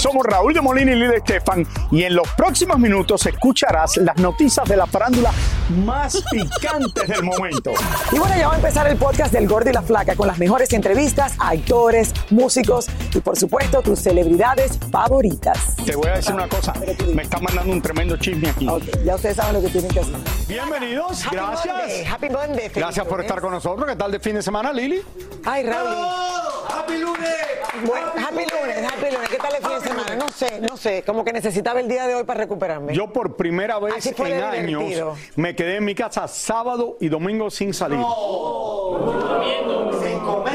Somos Raúl de Molina y Lidia Estefan y en los próximos minutos escucharás las noticias de la farándula más picantes del momento. Y bueno, ya va a empezar el podcast del Gordo y la Flaca con las mejores entrevistas a actores, músicos y por supuesto tus celebridades favoritas. Te voy a decir una cosa, me está mandando un tremendo chisme aquí. Ya ustedes saben lo que tienen que hacer. Bienvenidos, Happy Monday, gracias. Happy Monday. feliz Gracias por lunes. estar con nosotros. ¿Qué tal de fin de semana, Lili? Ay, Raúl. ¡Happy lunes! Bueno, happy lunes, happy lunes. ¿Qué tal el fin de semana? No sé, no sé. Como que necesitaba el día de hoy para recuperarme. Yo por primera vez en años me quedé en mi casa sábado y domingo sin salir.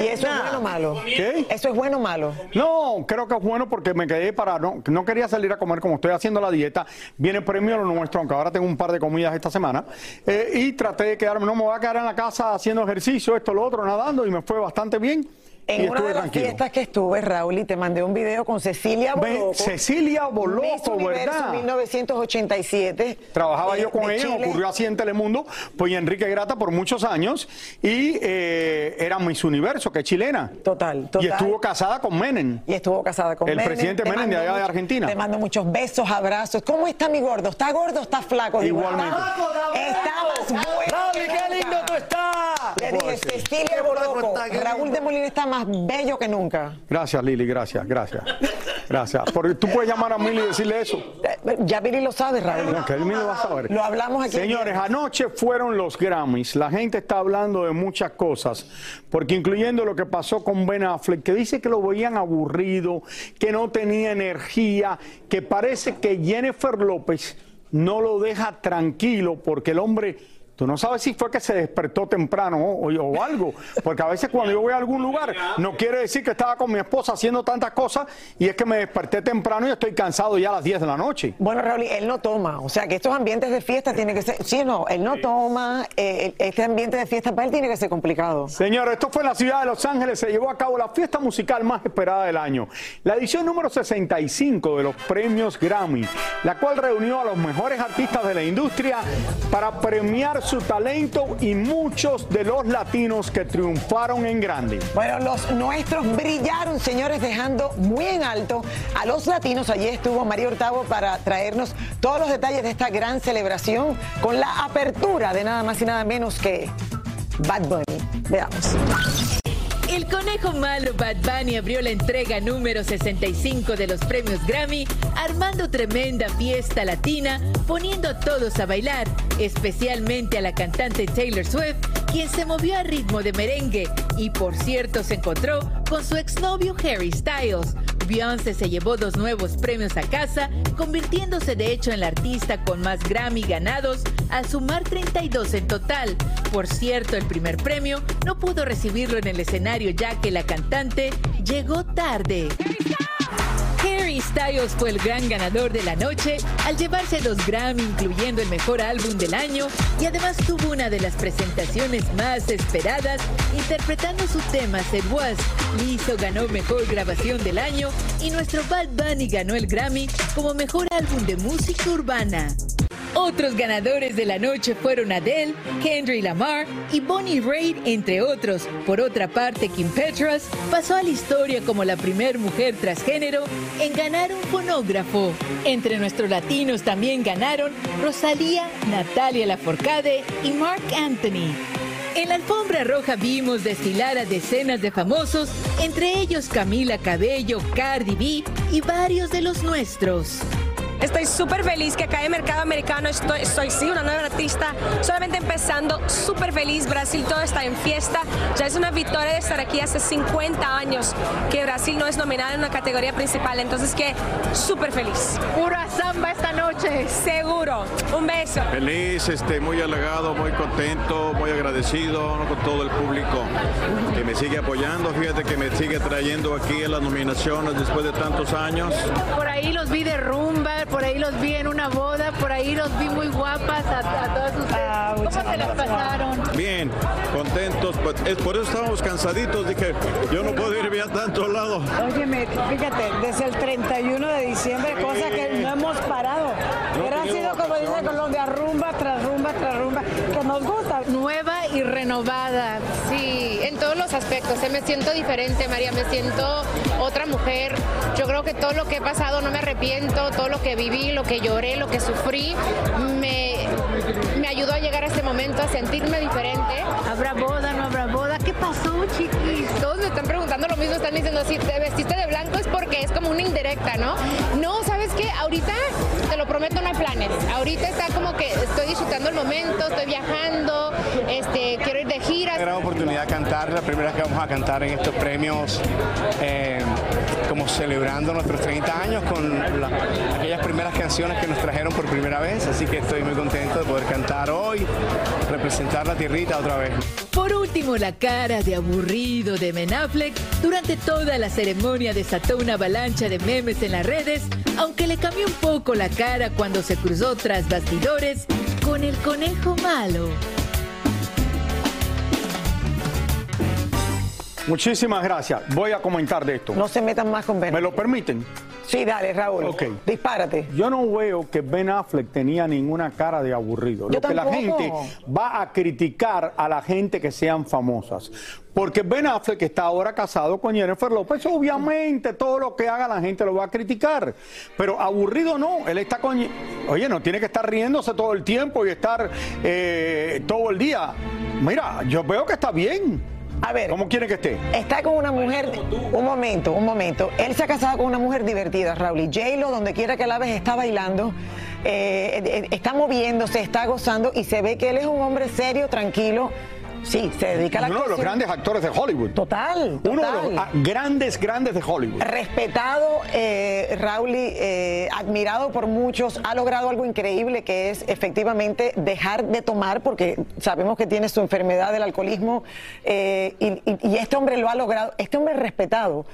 ¿Y eso es bueno o malo? ¿Qué? ¿Eso es bueno o malo? No, creo que es bueno porque me quedé para no, no quería salir a comer como estoy haciendo la dieta. Viene premio lo nuestro, aunque ahora tengo un par de comidas esta semana. Eh, y traté de quedarme, no me voy a quedar en la casa haciendo ejercicio, esto, lo otro, nadando y me fue bastante bien. Y En una de las tranquilo. fiestas que estuve, Raúl, y te mandé un video con Cecilia Ve, Boloco. Cecilia Miss Boloco, Universo ¿verdad? 1987. Trabajaba eh, yo con ella, Chile. ocurrió así en Telemundo, pues y Enrique Grata por muchos años y eh, era Miss Universo, que es chilena. Total, total. Y estuvo casada con Menem. Y estuvo casada con El Menem. presidente Te Menem de allá de Argentina. Te mando muchos besos, abrazos. ¿Cómo está mi gordo? ¿Está gordo o está flaco? Igualmente. Está, más bueno. ¡Raúl, que qué lindo tú estás! Le dije, Cecilia Boloco, Raúl de Molina está más bello que nunca. Gracias, Lili, gracias, gracias. Gracias. Porque tú puedes llamar a Mili y decirle eso. Eh, Ya Billy lo sabe, Raúl. No, que él mismo va a saber. Lo hablamos aquí. Señores, anoche fueron los Grammys. La gente está hablando de muchas cosas, porque incluyendo lo que pasó con Ben Affleck, que dice que lo veían aburrido, que no tenía energía, que parece que Jennifer López no lo deja tranquilo porque el hombre Tú no sabes si fue que se despertó temprano o, o algo, porque a veces cuando yo voy a algún lugar no quiere decir que estaba con mi esposa haciendo tantas cosas y es que me desperté temprano y estoy cansado ya a las 10 de la noche. Bueno, Raúl, él no toma. O sea, que estos ambientes de fiesta tienen que ser. Sí, no, él no toma. eh, este ambiente de fiesta para él tiene que ser complicado. Señores, esto fue en la ciudad de Los Ángeles, se llevó a cabo la fiesta musical más esperada del año, la edición número 65 de los premios Grammy, la cual reunió a los mejores artistas de la industria para premiar su talento y muchos de los latinos que triunfaron en grande. Bueno, los nuestros brillaron, señores, dejando muy en alto a los latinos. Allí estuvo María Hurtado para traernos todos los detalles de esta gran celebración con la apertura de nada más y nada menos que Bad Bunny. Veamos. El conejo malo Bad Bunny abrió la entrega número 65 de los premios Grammy, armando tremenda fiesta latina, poniendo a todos a bailar, especialmente a la cantante Taylor Swift, quien se movió a ritmo de merengue y por cierto se encontró con su exnovio Harry Styles. Beyoncé se llevó dos nuevos premios a casa, convirtiéndose de hecho en la artista con más Grammy ganados, al sumar 32 en total. Por cierto, el primer premio no pudo recibirlo en el escenario ya que la cantante llegó tarde. Harry Styles fue el gran ganador de la noche al llevarse dos Grammy, incluyendo el mejor álbum del año, y además tuvo una de las presentaciones más esperadas, interpretando su tema Said Was. Lizzo ganó mejor grabación del año y nuestro Bad Bunny ganó el Grammy como mejor álbum de música urbana. Otros ganadores de la noche fueron Adele, Kendrick Lamar y Bonnie Raitt, entre otros. Por otra parte, Kim Petras pasó a la historia como la primer mujer transgénero en ganar un fonógrafo. Entre nuestros latinos también ganaron Rosalía, Natalia Lafourcade y Mark Anthony. En la alfombra roja vimos desfilar a decenas de famosos, entre ellos Camila Cabello, Cardi B y varios de los nuestros. Estoy súper feliz que acá en Mercado Americano estoy, soy sí una nueva artista, solamente empezando, súper feliz, Brasil todo está en fiesta, ya es una victoria de estar aquí hace 50 años que Brasil no es nominada en una categoría principal, entonces que súper feliz. Pura samba esta noche. Seguro, un beso. Feliz, este, muy halagado, muy contento, muy agradecido ¿no? con todo el público que me sigue apoyando. Fíjate que me sigue trayendo aquí en las nominaciones después de tantos años. Por ahí los vi de rumba, por ahí los vi en una boda, por ahí los vi muy guapas a, a todas ustedes. Ah, ¿Cómo se las pasaron? Bien, contentos. pues, es por eso estábamos cansaditos. Dije, yo no puedo ir a tantos lados. Óyeme, fíjate, desde el 31 de diciembre, cosa que no hemos parado. Pero ha sido, como dice Colombia, rumba tras rumba tras rumba, que nos gusta. Nueva y renovada. Aspectos. eh, Me siento diferente, María. Me siento otra mujer. Yo creo que todo lo que he pasado no me arrepiento. Todo lo que viví, lo que lloré, lo que sufrí, me, me ayudó a llegar a este momento, a sentirme diferente. ¿Habrá boda, no habrá boda? ¿Qué pasó, chiquis? Me están preguntando lo mismo. Están diciendo, si te vestiste de blanco es porque es como una indirecta, ¿no? No, ¿sabes qué? Ahorita, te lo prometo, no hay planes. Ahorita está como que estoy disfrutando el momento, estoy viajando, este, quiero ir de gira. gran oportunidad de cantar, la primera que vamos a cantar en estos premios, eh, como celebrando nuestros 30 años con la- aquellas primeras canciones que nos trajeron por primera vez, así que estoy muy contento de poder cantar hoy, representar la tierrita otra vez. Por último, la cara de aburrido de Ben Affleck durante toda la ceremonia desató una avalancha de memes en las redes, aunque le cambió un poco la cara cuando se cruzó tras bastidores con el conejo malo. Muchísimas gracias. Voy a comentar de esto. No se metan más con Ben. ¿Me lo permiten? Sí, dale, Raúl. Ok. Dispárate. Yo no veo que Ben Affleck tenía ninguna cara de aburrido. Yo Lo que la gente va a criticar a la gente que sean famosas. Porque Ben Affleck está ahora casado con Jennifer López, obviamente todo lo que haga la gente lo va a criticar. Pero aburrido no, él está con... Oye, no tiene que estar riéndose todo el tiempo y estar eh, todo el día. Mira, yo veo que está bien. A ver. ¿Cómo quiere que esté? Está con una mujer, un momento, un momento. Él se ha casado con una mujer divertida, Raúl. Y J-Lo, donde quiera que la ves, está bailando, eh, eh, está moviéndose, está gozando y se ve que él es un hombre serio, tranquilo. Sí, se dedica a la Uno de los grandes actores de Hollywood. Total, Uno de los ah, grandes, grandes de Hollywood. Respetado, eh, Raúl, eh, admirado por muchos, ha logrado algo increíble que es efectivamente dejar de tomar, porque sabemos que tiene su enfermedad del alcoholismo, eh, y, y- y este hombre lo ha logrado, este hombre es respetado.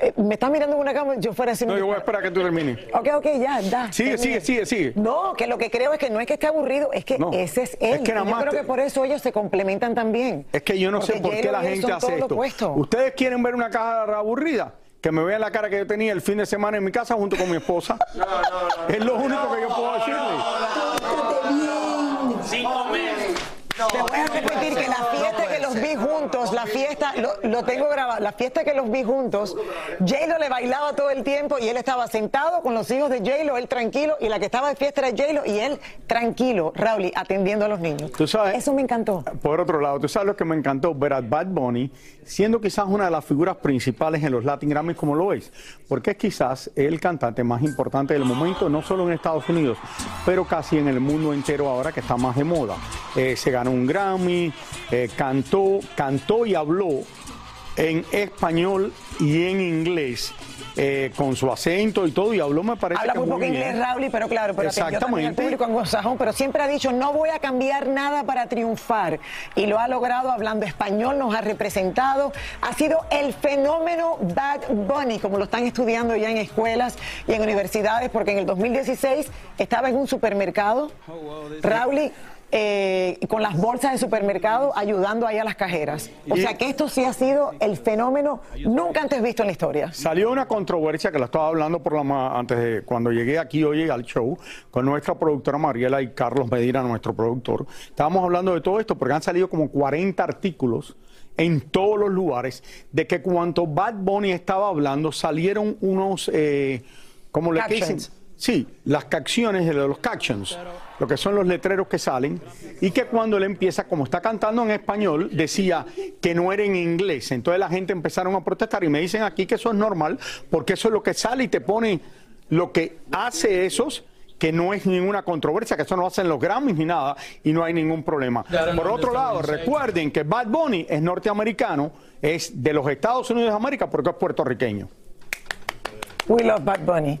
Eh, me está mirando en una cama, yo fuera así. No, yo voy a esperar a que tú termines. Ok, ok, ya, da. Sigue, sigue, sigue, sigue. No, que lo que creo es que no es que esté aburrido, es que No. ese es él. Es que nada Y yo más creo te- que por eso ellos se complementan también. Es que yo no sé por qué la gente hace esto. opuesto. ¿Ustedes quieren ver una cara aburrida? Que me vean la cara que yo tenía el fin de semana en mi casa junto con mi esposa. Es lo único que yo puedo decirle. Te voy a repetir que la fiesta los vi juntos, la fiesta, lo, lo tengo grabado, la fiesta que los vi juntos, J-Lo le bailaba todo el tiempo y él estaba sentado con los hijos de J-Lo, él tranquilo, y la que estaba de fiesta era J-Lo y él tranquilo, Raúl, atendiendo a los niños. Tú sabes- Eso me encantó. Por otro lado, tú sabes lo que me encantó ver a Bad Bunny siendo quizás una de las figuras principales en los Latin Grammys como lo es, porque es quizás el cantante más importante del momento, no solo en Estados Unidos, pero casi en el mundo entero ahora que está más de moda. Eh, se ganó un Grammy, eh, cantó, cantó y habló en español y en inglés. eh, con su acento y todo, y habló me parece Habla que muy poco bien. inglés, Raúl, pero claro, pero al Exactamente. público anglosajón, pero siempre ha dicho, no voy a cambiar nada para triunfar. Y lo ha logrado hablando español, nos ha representado. Ha sido el fenómeno Bad Bunny, como lo están estudiando ya en escuelas y en universidades, porque en el 2016 estaba en un supermercado, Raúl, eh, con las bolsas de supermercado ayudando ahí a las cajeras. O Y- sea que esto sí ha sido el fenómeno nunca antes visto en la historia. Salió una controversia que la estaba hablando por la antes de cuando llegué aquí hoy al show con nuestra productora Mariela y Carlos Medina, nuestro productor. Estábamos hablando de todo esto porque han salido como 40 artículos en todos los lugares de que cuando Bad Bunny estaba hablando salieron unos, eh, como le dicen. Sí, las capciones de los captions, lo que son los letreros que salen, y que cuando él empieza, como está cantando en español, decía que no era en inglés. Entonces la gente empezaron a protestar y me dicen aquí que eso es normal, porque eso es lo que sale y te pone lo que hace esos que no es ninguna controversia, que eso no hacen los Grammys ni nada, y no hay ningún problema. Por otro lado, recuerden que Bad Bunny es norteamericano, es de los Estados Unidos de América, porque es puertorriqueño. We love Bad Bunny.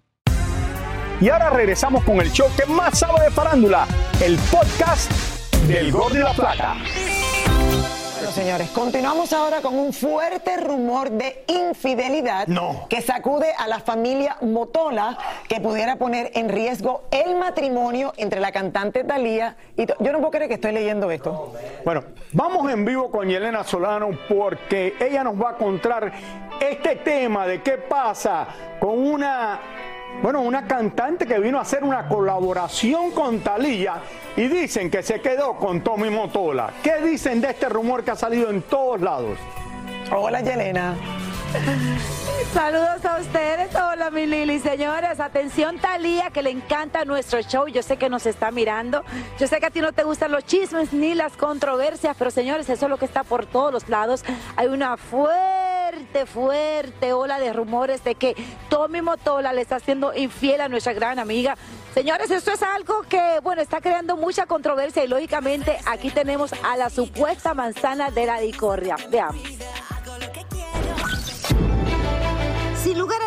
Y ahora regresamos con el show que más sabe de farándula, el podcast del Gol de la Plata. Bueno, señores, continuamos ahora con un fuerte rumor de infidelidad que sacude a la familia Motola, que pudiera poner en riesgo el matrimonio entre la cantante Thalía y... Yo no puedo creer que estoy leyendo esto. Bueno, vamos en vivo con Yelena Solano porque ella nos va a contar este tema de qué pasa con una, bueno, una cantante que vino a hacer una colaboración con Talía y dicen que se quedó con Tommy Motola. ¿Qué dicen de este rumor que ha salido en todos lados? Hola, Yelena. Saludos a ustedes, hola mi Lili, señores, atención Talía que le encanta nuestro show, yo sé que nos está mirando, yo sé que a ti no te gustan los chismes ni las controversias, pero señores, eso es lo que está por todos los lados, hay una fuerte, fuerte ola de rumores de que Tommy Motola le está haciendo infiel a nuestra gran amiga. Señores, esto es algo que, bueno, está creando mucha controversia y lógicamente aquí tenemos a la supuesta manzana de la discordia. Veamos.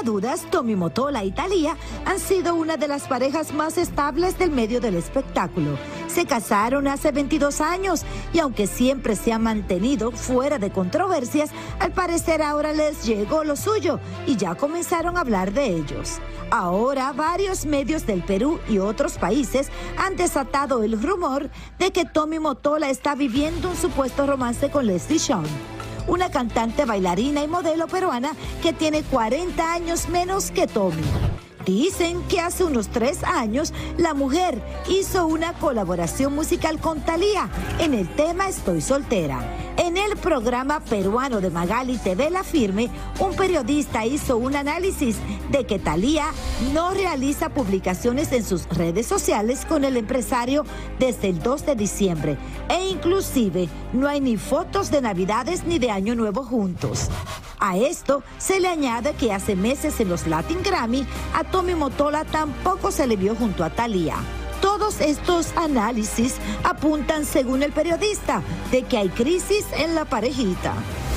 Dudas, Tommy Motola y Thalía han sido una de las parejas más estables del medio del espectáculo. Se casaron hace 22 años y aunque siempre se han mantenido fuera de controversias, al parecer ahora les llegó lo suyo y ya comenzaron a hablar de ellos. Ahora varios medios del Perú y otros países han desatado el rumor de que Tommy Motola está viviendo un supuesto romance con Leslie Sean una cantante, bailarina y modelo peruana que tiene 40 años menos que Tommy. Dicen que hace unos tres años la mujer hizo una colaboración musical con Thalía en el tema Estoy soltera. En el programa peruano de Magali TV La Firme, un periodista hizo un análisis de que Thalía no realiza publicaciones en sus redes sociales con el empresario desde el 2 de diciembre e inclusive no hay ni fotos de Navidades ni de Año Nuevo juntos. A esto se le añade que hace meses en los Latin Grammy a Tommy Motola tampoco se le vio junto a Thalía. Todos estos análisis apuntan, según el periodista, de que hay crisis en la parejita.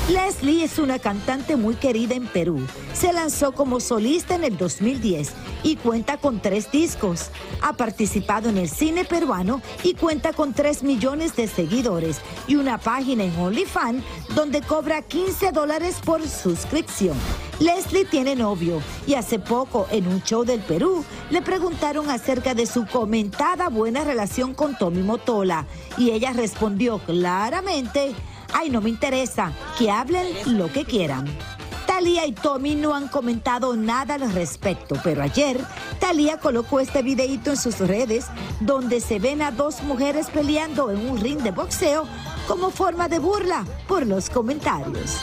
Leslie es una cantante muy querida en Perú. Se lanzó como solista en el 2010 y cuenta con tres discos. Ha participado en el cine peruano y cuenta con 3 millones de seguidores y una página en OnlyFans donde cobra 15 dólares por suscripción. Leslie tiene novio y hace poco en un show del Perú le preguntaron acerca de su comentada buena relación con Tommy Motola y ella respondió claramente, ay no me interesa, que hablen lo que quieran. Talía y Tommy no han comentado nada al respecto, pero ayer Talía colocó este videíto en sus redes donde se ven a dos mujeres peleando en un ring de boxeo como forma de burla por los comentarios.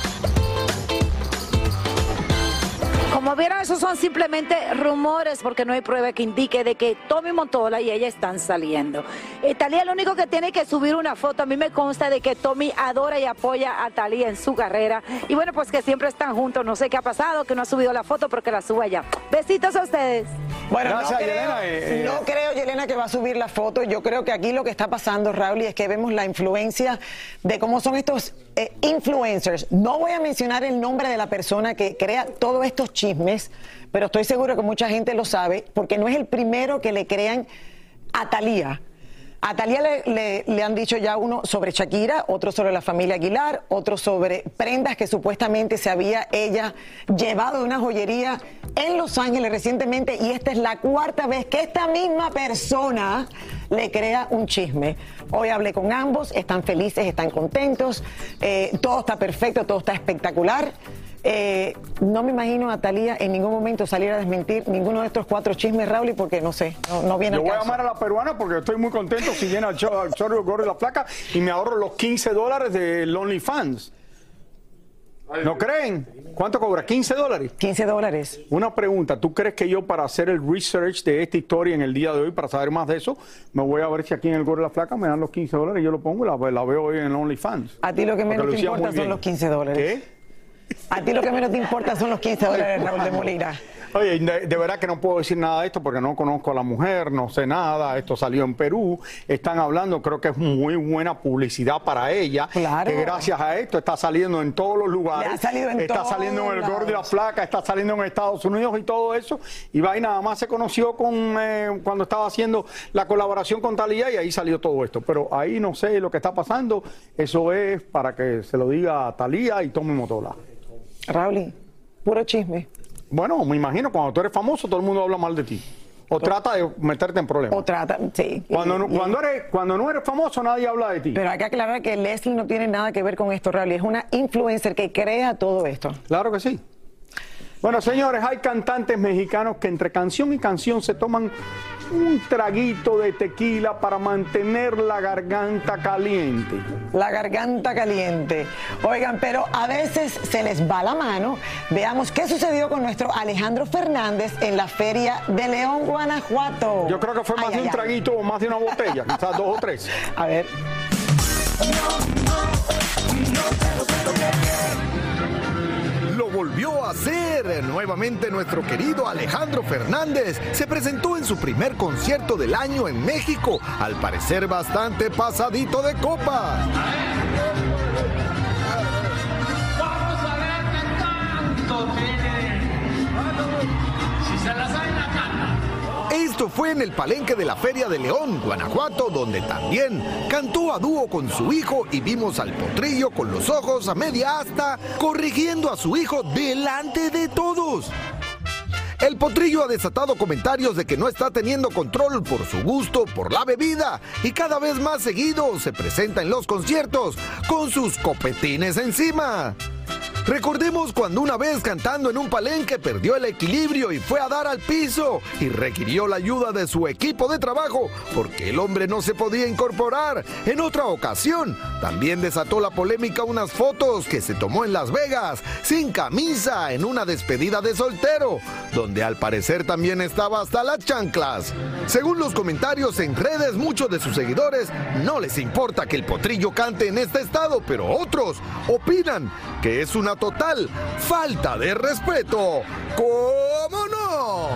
Como vieron, esos son simplemente rumores porque no hay prueba que indique de que Tommy Montola y ella están saliendo. Eh, Talía lo único que tiene que subir una foto. A mí me consta de que Tommy adora y apoya a Talía en su carrera. Y bueno, pues que siempre están juntos. No sé qué ha pasado, que no ha subido la foto, pero que la suba ya. Besitos a ustedes. Bueno, Gracias, no, creo, Yelena. Eh, eh, no creo, Yelena, que va a subir la foto. Yo creo que aquí lo que está pasando, Raúl, y es que vemos la influencia de cómo son estos eh, influencers. No voy a mencionar el nombre de la persona que crea todos estos chismes, pero estoy seguro que mucha gente lo sabe, porque no es el primero que le crean a Talía. A Talía le, han dicho ya uno sobre Shakira, otro sobre la familia Aguilar, otro sobre prendas que supuestamente se había ella llevado de una joyería en Los Ángeles recientemente y esta es la cuarta vez que esta misma persona le crea un chisme. Hoy hablé con ambos, están felices, están contentos, eh, todo está perfecto, todo está espectacular. Eh, no me imagino a Talía en ningún momento salir a desmentir ninguno de estos cuatro chismes, Raúl, porque no sé, no, no viene Yo al voy a llamar a la peruana porque estoy muy contento si viene al show, al show la Flaca y me ahorro los 15 dólares de OnlyFans. ¿No creen? ¿Cuánto cobra? ¿15 dólares? 15 dólares. Una pregunta, ¿tú crees que yo para hacer el research de esta historia en el día de hoy, para saber más de eso, me voy a ver si aquí en el Gordo de la Flaca me dan los 15 dólares y yo lo pongo y la, la veo hoy en OnlyFans? A ti lo que menos te importa son los 15 dólares. ¿Qué? A ti lo que menos te importa son los 15 dólares, Raúl de Molina. Oye, de, de, verdad que no puedo decir nada de esto porque no conozco a la mujer, no sé nada. Esto salió en Perú. Están hablando, creo que es muy buena publicidad para ella. Claro. Que gracias a esto está saliendo en todos los lugares. Ya ha salido en está todos saliendo en el lados. Gordo y la Flaca, está saliendo en Estados Unidos y todo eso. Y va y nada más se conoció con eh, cuando estaba haciendo la colaboración con Talía y ahí salió todo esto. Pero ahí no sé lo que está pasando. Eso es para que se lo diga a Talía y Tommy Motola. Raúl, puro chisme. Bueno, me imagino, cuando tú eres famoso, todo el mundo habla mal de ti. O trata de meterte en problemas. O trata, sí. Cuando, no- cuando, eres, cuando no eres famoso, nadie habla de ti. Pero hay que aclarar que Leslie no tiene nada que ver con esto, Raúl. Es una influencer que crea todo esto. Claro que sí. Bueno, señores, hay cantantes mexicanos que entre canción y canción se toman un traguito de tequila para mantener la garganta caliente. La garganta caliente. Oigan, pero a veces se les va la mano. Veamos qué sucedió con nuestro Alejandro Fernández en la Feria de León, Guanajuato. Yo creo que fue más Ay, de ay, un ay. traguito o más de una botella, quizás dos o tres. A ver. Lo volvió a hacer. Nuevamente nuestro querido Alejandro Fernández se presentó en su primer concierto del año en México, al parecer bastante pasadito de copa. Esto fue en el palenque de la Feria de León, Guanajuato, donde también cantó a dúo con su hijo y vimos al potrillo con los ojos a media asta corrigiendo a su hijo delante de todos. El potrillo ha desatado comentarios de que no está teniendo control por su gusto por la bebida y cada vez más seguido se presenta en los conciertos con sus copetines encima. Recordemos cuando una vez cantando en un palenque perdió el equilibrio y fue a dar al piso y requirió la ayuda de su equipo de trabajo porque el hombre no se podía incorporar. En otra ocasión, también desató la polémica unas fotos que se tomó en Las Vegas sin camisa en una despedida de soltero, donde al parecer también estaba hasta las chanclas. Según los comentarios en redes, muchos de sus seguidores no les importa que el potrillo cante en este estado, pero otros opinan que es una total falta de respeto. ¿Cómo no?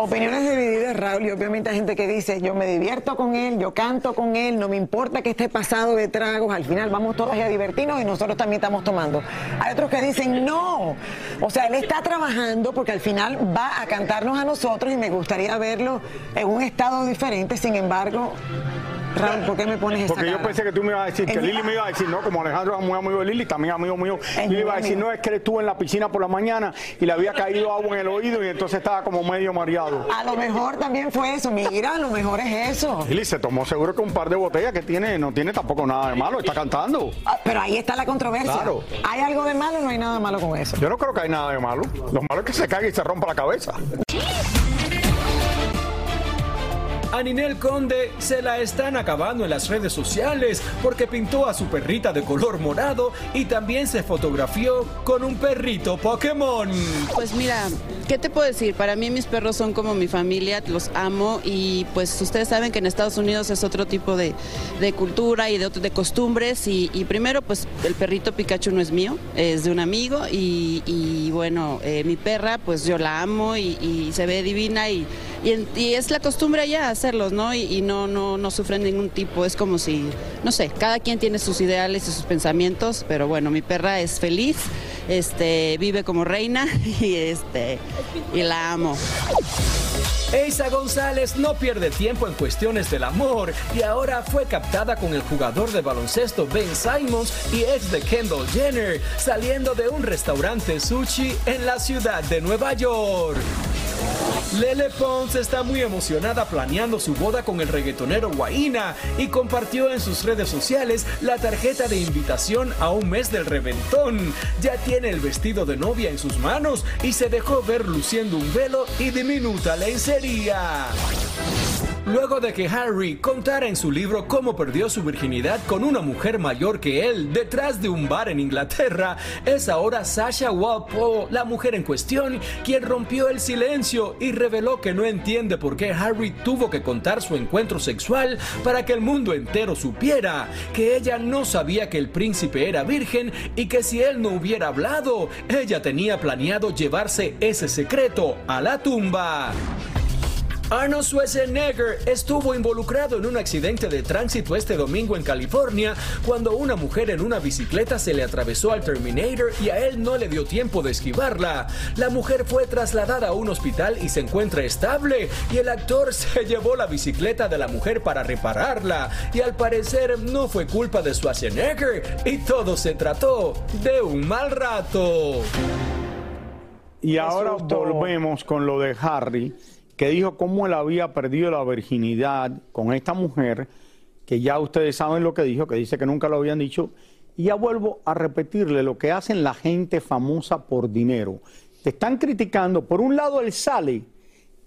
Opiniones divididas, Raúl, y obviamente hay gente que dice, yo me divierto con él, yo canto con él, no me importa que esté pasado de tragos, al final vamos todos a divertirnos y nosotros también estamos tomando. Hay otros que dicen, no, o sea, él está trabajando porque al final va a cantarnos a nosotros y me gustaría verlo en un estado diferente, sin embargo, Raúl, ¿por qué me pones Porque yo pensé que tú me ibas a decir, que Lili me iba a decir, no, como Alejandro es muy amigo de Lili, también amigo mío, Es le iba a decir, amigo. no, es que él estuvo en la piscina por la mañana y le había caído agua en el oído y entonces estaba como medio mareado. A lo mejor también fue eso, mira, a lo mejor es eso. Lili se tomó seguro que un par de botellas que tiene, no tiene tampoco nada de malo, está cantando. Ah, Pero ahí está la controversia. Claro. ¿Hay algo de malo o no hay nada malo con eso? Yo no creo que hay nada de malo. Lo malo es que se caiga y se rompa la cabeza. A Ninel Conde se la están acabando en las redes sociales porque pintó a su perrita de color morado y también se fotografió con un perrito Pokémon. Pues mira, ¿qué te puedo decir? Para mí mis perros son como mi familia, los amo y pues ustedes saben que en Estados Unidos es otro tipo de, de cultura y de, costumbres y, primero pues el perrito Pikachu no es mío, es de un amigo y, bueno, eh, mi perra pues yo la amo y se ve divina y, y es la costumbre allá hacerlos, ¿no? Y, y no, no, no sufren ningún tipo, es como si, no sé, cada quien tiene sus ideales y sus pensamientos, pero bueno, mi perra es feliz, este, vive como reina y, este, y la amo. Eisa González no pierde tiempo en cuestiones del amor y ahora fue captada con el jugador de baloncesto Ben Simons y ex de Kendall Jenner, saliendo de un restaurante sushi en la ciudad de Nueva York. Lele Pons está muy emocionada planeando su boda con el reggaetonero Guaina y compartió en sus redes sociales la tarjeta de invitación a un mes del reventón. Ya tiene el vestido de novia en sus manos y se dejó ver luciendo un velo y diminuta lencería. Luego de que Harry contara en su libro cómo perdió su virginidad con una mujer mayor que él detrás de un bar en Inglaterra, es ahora Sasha Walpole, la mujer en cuestión, quien rompió el silencio y reveló que no entiende por qué Harry tuvo que contar su encuentro sexual para que el mundo entero supiera que ella no sabía que el príncipe era virgen y que si él no hubiera hablado, ella tenía planeado llevarse ese secreto a la tumba. Arnold Schwarzenegger estuvo involucrado en un accidente de tránsito este domingo en California cuando una mujer en una bicicleta se le atravesó al Terminator y a él no le dio tiempo de esquivarla. La mujer fue trasladada a un hospital y se encuentra estable y el actor se llevó la bicicleta de la mujer para repararla y al parecer no fue culpa de Schwarzenegger y todo se trató de un mal rato. Y ahora volvemos con lo de Harry que dijo cómo él había perdido la virginidad con esta mujer, que ya ustedes saben lo que dijo, que dice que nunca lo habían dicho. Y ya vuelvo a repetirle lo que hacen la gente famosa por dinero. Te están criticando. Por un lado, él sale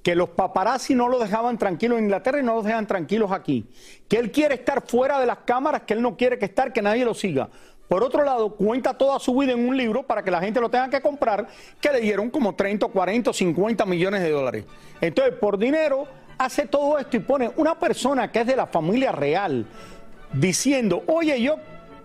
que los paparazzi no lo dejaban tranquilo en Inglaterra y no los dejan tranquilos aquí. Que él quiere estar fuera de las cámaras, que él no quiere que estar, que nadie lo siga. Por otro lado, cuenta toda su vida en un libro para que la gente lo tenga que comprar, que le dieron como 30, 40, 50 millones de dólares. Entonces, por dinero, hace todo esto y pone una persona que es de la familia real diciendo, oye, yo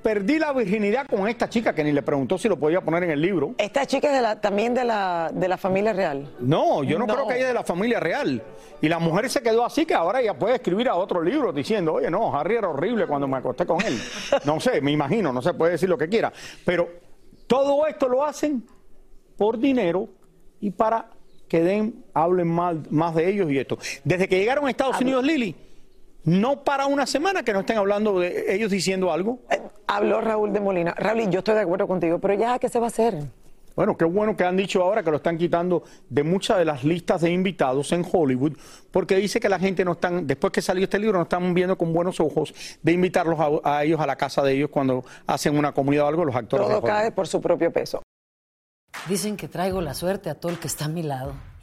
perdí la virginidad con esta chica que ni le preguntó si lo podía poner en el libro. ¿Esta chica es de la, también de la, de la familia real? No, yo no, creo que ella es de la familia real. Y la mujer se quedó así que ahora ella puede escribir a otro libro diciendo, oye, no, Harry era horrible cuando me acosté con él. No sé, me imagino, no se puede decir lo que quiera. Pero todo esto lo hacen por dinero y para que den, hablen mal, más de ellos y esto. Desde que llegaron a Estados Unidos, Lili, no para una semana que no estén hablando de ellos diciendo algo. Eh, habló Raúl de Molina. Raúl, yo estoy de acuerdo contigo, pero ya, ¿qué se va a hacer? Bueno, qué bueno que han dicho ahora que lo están quitando de muchas de las listas de invitados en Hollywood, porque dice que la gente no están, después que salió este libro, no están viendo con buenos ojos de invitarlos a, ellos a la casa de ellos cuando hacen una comida o algo, los actores. Todo cae por su propio peso. Dicen que traigo la suerte a todo el que está a mi lado.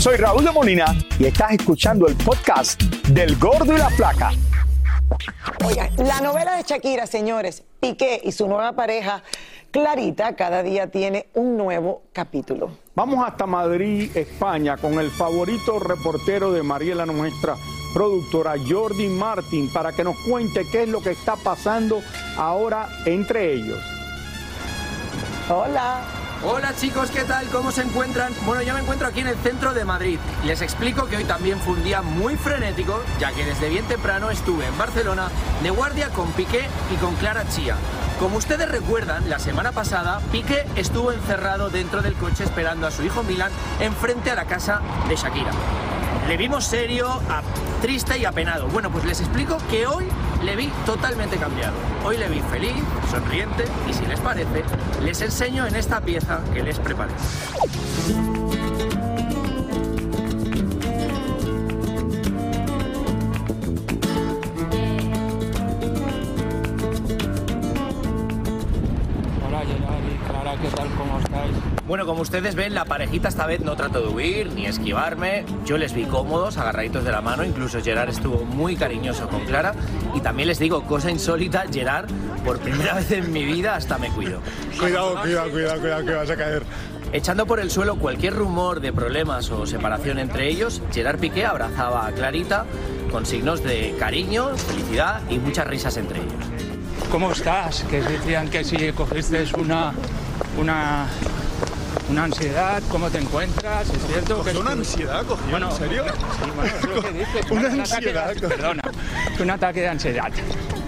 Soy Raúl de Molina y estás escuchando el podcast del Gordo y la Flaca. Oigan, la novela de Shakira, señores, Piqué y su nueva pareja, Clarita, cada día tiene un nuevo capítulo. Vamos hasta Madrid, España, con el favorito reportero de Mariela, nuestra productora Jordi Martín, para que nos cuente qué es lo que está pasando ahora entre ellos. Hola. Hola chicos, ¿qué tal? ¿Cómo se encuentran? Bueno, yo me encuentro aquí en el centro de Madrid. Les explico que hoy también fue un día muy frenético, ya que desde bien temprano estuve en Barcelona de guardia con Piqué y con Clara Chía. Como ustedes recuerdan, la semana pasada Piqué estuvo encerrado dentro del coche esperando a su hijo Milan enfrente a la casa de Shakira. Le vimos serio, triste y apenado. Bueno, pues les explico que hoy le vi totalmente cambiado. Hoy le vi feliz, sonriente y si les parece, les enseño en esta pieza que les preparé. Bueno, como ustedes ven, la parejita esta vez no trató de huir ni esquivarme. Yo les vi cómodos, agarraditos de la mano. Incluso Gerard estuvo muy cariñoso con Clara. Y también les digo, cosa insólita, Gerard, por primera vez en mi vida, hasta me cuido. Cuidado, cuidado, cuidado, cuidado, que vas a caer. Echando por el suelo cualquier rumor de problemas o separación entre ellos, Gerard Piqué abrazaba a Clarita con signos de cariño, felicidad y muchas risas entre ellos. ¿Cómo estás? Que decían que si cogiste una una, una ansiedad, ¿cómo te encuentras? ¿Es cierto? que ¿Una ansiedad cogió? Bueno, ¿En serio? Sí, bueno, es lo que dice. una un ansiedad. De, perdona, un ataque de ansiedad.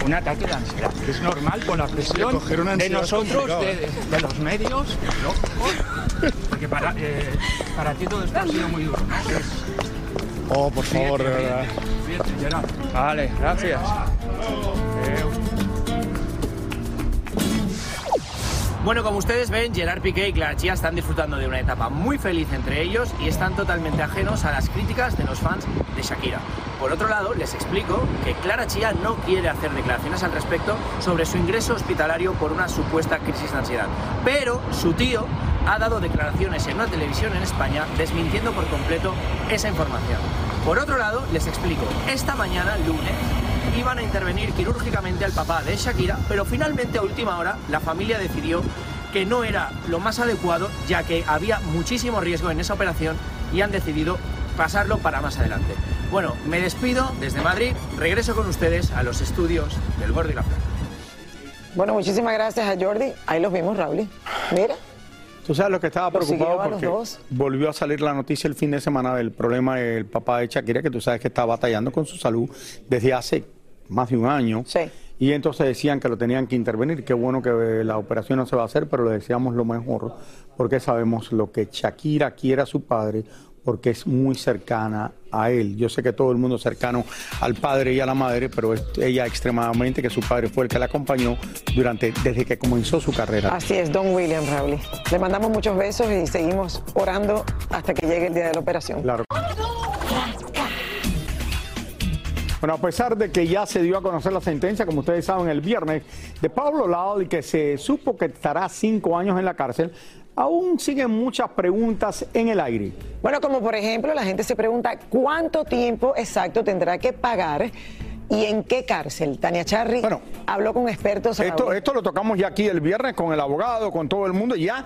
Un ataque de ansiedad. Es normal con la presión de nosotros, de, de, los medios, porque para, eh, para ti todo esto ha sido muy duro, ¿no? Oh, por favor, de verdad. Vale, gracias. Bueno, como ustedes ven, Gerard Piqué y Clara Chía están disfrutando de una etapa muy feliz entre ellos y están totalmente ajenos a las críticas de los fans de Shakira. Por otro lado, les explico que Clara Chía no quiere hacer declaraciones al respecto sobre su ingreso hospitalario por una supuesta crisis de ansiedad, pero su tío ha dado declaraciones en una televisión en España desmintiendo por completo esa información. Por otro lado, les explico, esta mañana, lunes, iban a intervenir quirúrgicamente al papá de Shakira, pero finalmente a última hora la familia decidió que no era lo más adecuado ya que había muchísimo riesgo en esa operación y han decidido pasarlo para más adelante. Bueno, me despido desde Madrid, regreso con ustedes a los estudios del Gordo y la Flaca. Bueno, muchísimas gracias a Jordi. Ahí los vimos, Raúl. Mira. Tú sabes lo que estaba preocupado porque dos. volvió a salir la noticia el fin de semana del problema del papá de Shakira, que tú sabes que está batallando con su salud desde hace más de un año. Y entonces decían que lo tenían que intervenir. Qué bueno que la operación no se va a hacer, pero le deseamos lo mejor, porque sabemos lo que Shakira quiere a su padre, porque es muy cercana a él. Yo sé que todo el mundo es cercano al padre y a la madre, pero es ella extremadamente que su padre fue el que la acompañó durante desde que comenzó su carrera. Así es, Don William, Raúl. Le mandamos muchos besos y seguimos orando hasta que llegue el día de la operación. Claro. Bueno, a pesar de que ya se dio a conocer la sentencia, como ustedes saben, el viernes de Pablo Lado y que se supo que estará cinco años en la cárcel, aún siguen muchas preguntas en el aire. Bueno, como por ejemplo, la gente se pregunta cuánto tiempo exacto tendrá que pagar y en qué cárcel. Tania Charri habló con expertos. Esto, esto lo tocamos ya aquí el viernes con el abogado, con todo el mundo. Ya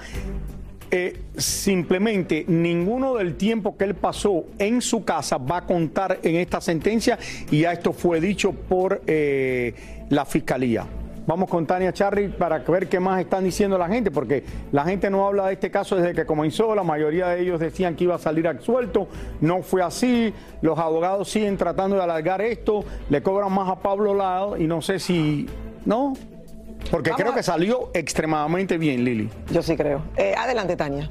eh, simplemente ninguno del tiempo que él pasó en su casa va a contar en esta sentencia y ya esto fue dicho por eh, la fiscalía. Vamos con Tania Charri para ver qué más están diciendo la gente, porque la gente no habla de este caso desde que comenzó, la mayoría de ellos decían que iba a salir absuelto, no fue así, los abogados siguen tratando de alargar esto, le cobran más a Pablo Lado y no sé si, ¿no? Porque Vamos creo a- que salió extremadamente bien, Lili. Yo sí creo. Eh, adelante, Tania.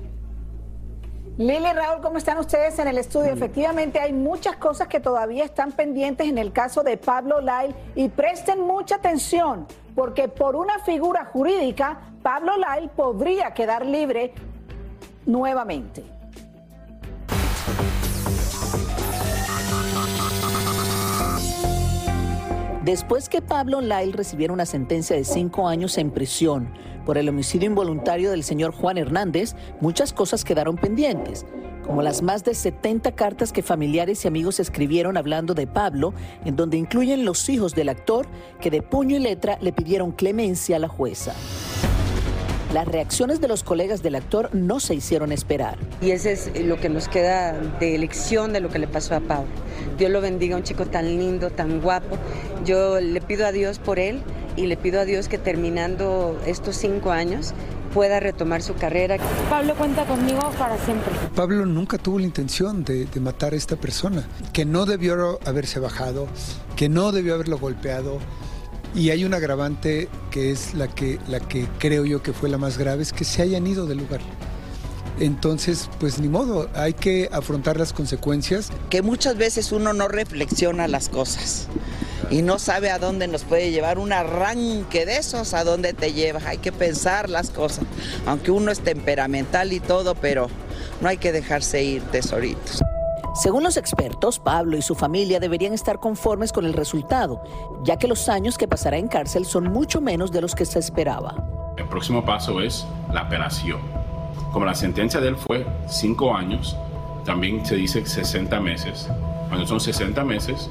Lili Raúl, ¿cómo están ustedes en el estudio? Efectivamente, hay muchas cosas que todavía están pendientes en el caso de Pablo Lyle y presten mucha atención, porque por una figura jurídica, Pablo Lyle podría quedar libre nuevamente. Después que Pablo Lyle recibiera una sentencia de cinco años en prisión por el homicidio involuntario del señor Juan Hernández, muchas cosas quedaron pendientes, como las más de 70 cartas que familiares y amigos escribieron hablando de Pablo, en donde incluyen los hijos del actor que de puño y letra le pidieron clemencia a la jueza. Las reacciones de los colegas del actor no se hicieron esperar. Y ese es lo que nos queda de lección de lo que le pasó a Pablo. Dios lo bendiga, un chico tan lindo, tan guapo. Yo le pido a Dios por él y le pido a Dios que terminando estos cinco años pueda retomar su carrera. Pablo cuenta conmigo para siempre. Pablo nunca tuvo la intención de, de matar a esta persona, que no debió haberse bajado, que no debió haberlo golpeado. Y hay un agravante que es la que, la que creo yo que fue la más grave, es que se hayan ido del lugar. Entonces, pues ni modo, hay que afrontar las consecuencias. que muchas veces uno no reflexiona las cosas y no sabe a dónde nos puede llevar un arranque de esos, a dónde te lleva. Hay que pensar las cosas, aunque uno es temperamental y todo, pero no hay que dejarse ir, tesoritos. Según los expertos, Pablo y su familia deberían estar conformes con el resultado, ya que los años que pasará en cárcel son mucho menos de los que se esperaba. El próximo paso es la apelación. Como la sentencia de él fue 5 años, también se dice 60 meses. Cuando son 60 meses,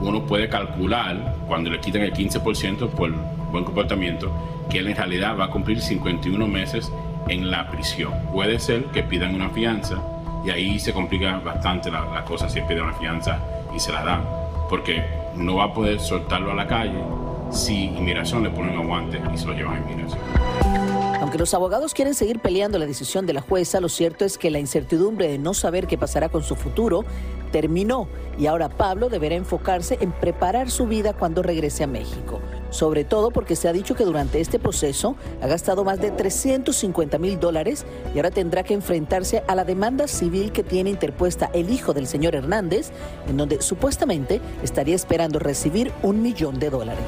uno puede calcular, cuando le quitan el 15% por buen comportamiento, que él en realidad va a cumplir 51 meses en la prisión. Puede ser que pidan una fianza y ahí se complica bastante la, la cosa si piden una fianza y se la dan, porque no va a poder soltarlo a la calle si inmigración le pone un aguante y se lo llevan a inmigración. Aunque los abogados quieren seguir peleando la decisión de la jueza, lo cierto es que la incertidumbre de no saber qué pasará con su futuro terminó y ahora Pablo deberá enfocarse en preparar su vida cuando regrese a México. Sobre todo porque se ha dicho que durante este proceso ha gastado más de 350 mil dólares y ahora tendrá que enfrentarse a la demanda civil que tiene interpuesta el hijo del señor Hernández, en donde supuestamente estaría esperando recibir un millón de dólares.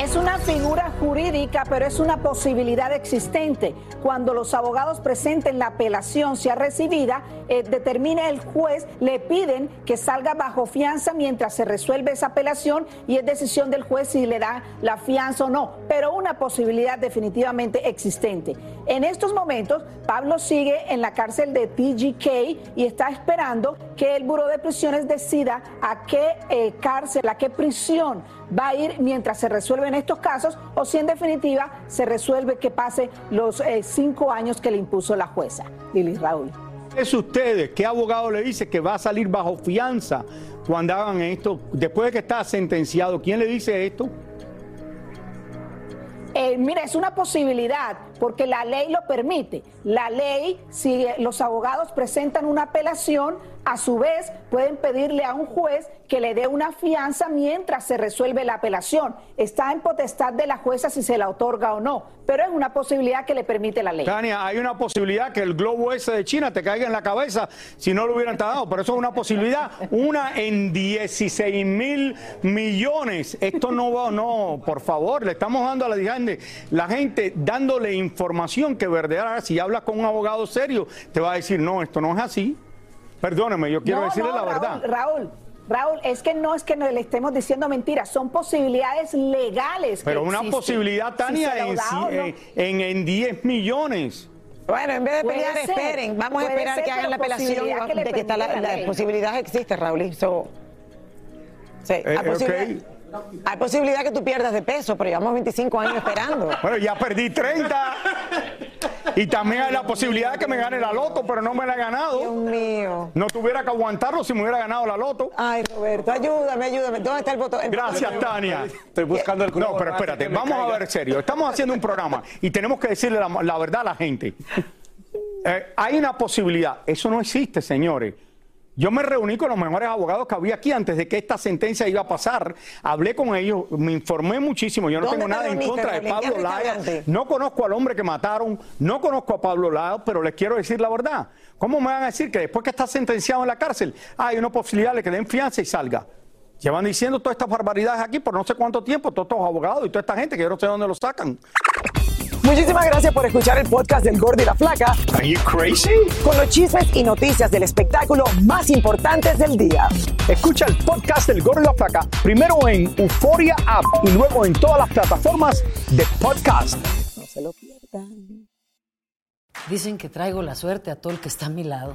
Es una figura jurídica, pero es una posibilidad existente. Cuando los abogados presenten la apelación, sea recibida, eh, determine el juez, le piden que salga bajo fianza mientras se resuelve esa apelación y es decisión del juez si le da la fianza o no, pero una posibilidad definitivamente existente. En estos momentos, Pablo sigue en la cárcel de TGK y está esperando que el Buró de Prisiones decida a qué eh, cárcel, a qué prisión va a ir mientras se resuelven estos casos o si en definitiva se resuelve que pase los eh, cinco años que le impuso la jueza. Lili Raúl. Es ustedes, ¿qué abogado le dice que va a salir bajo fianza cuando hagan esto? Después de que está sentenciado, ¿quién le dice esto? Eh, mira, es una posibilidad porque la ley lo permite. La ley, si los abogados presentan una apelación, a su vez pueden pedirle a un juez que le dé una fianza mientras se resuelve la apelación. Está en potestad de la jueza si se la otorga o no, pero es una posibilidad que le permite la ley. Tania, hay una posibilidad que el globo ese de China te caiga en la cabeza si no lo hubieran dado, pero eso es una posibilidad, una en 16 mil millones. Esto no va, no, por favor, le estamos dando a la gente, la gente dándole información que verdaderamente, si hablas con un abogado serio, te va a decir, no, esto no es así. Perdóneme, yo quiero decirle la verdad. Raúl, Raúl, es que no es que le estemos diciendo mentiras, son posibilidades legales. Pero una posibilidad, Tania, en, en, 10 millones. Bueno, en vez de pelear, esperen. Vamos a esperar que hagan la apelación de que está la, posibilidad existe, Raúl. So, sí, eh, hay posibilidad que tú pierdas de peso, pero llevamos 25 años esperando. Bueno, ya perdí 30. Y también hay la posibilidad de que me gane la loto, pero no me la he ganado. Dios mío. No tuviera que aguantarlo si me hubiera ganado la loto. Ay, Roberto, ayúdame, ayúdame. ¿Dónde está el botón? Gracias, Tania. Estoy buscando el No, pero espérate, vamos a ver serio. Estamos haciendo un programa y tenemos que decirle la, verdad a la gente. Eh, hay una posibilidad. Eso no existe, señores. Yo me reuní con los mejores abogados que había aquí antes de que esta sentencia iba a pasar. Hablé con ellos, me informé muchísimo. Yo no tengo nada en contra de Pablo Laya. No conozco al hombre que mataron, no conozco a Pablo Laya, pero les quiero decir la verdad. ¿Cómo me van a decir que después que está sentenciado en la cárcel hay una posibilidad de que den fianza y salga? Llevan diciendo todas estas barbaridades aquí por no sé cuánto tiempo, todos estos abogados y toda esta gente que yo no sé dónde lo sacan. Muchísimas gracias por escuchar el podcast del Gordo y la Flaca. Are you crazy? Con los chismes y noticias del espectáculo más importantes del día. Escucha el podcast del Gordo y la Flaca primero en Euforia App y luego en todas las plataformas de podcast. No se lo pierdan. Dicen que traigo la suerte a todo el que está a mi lado.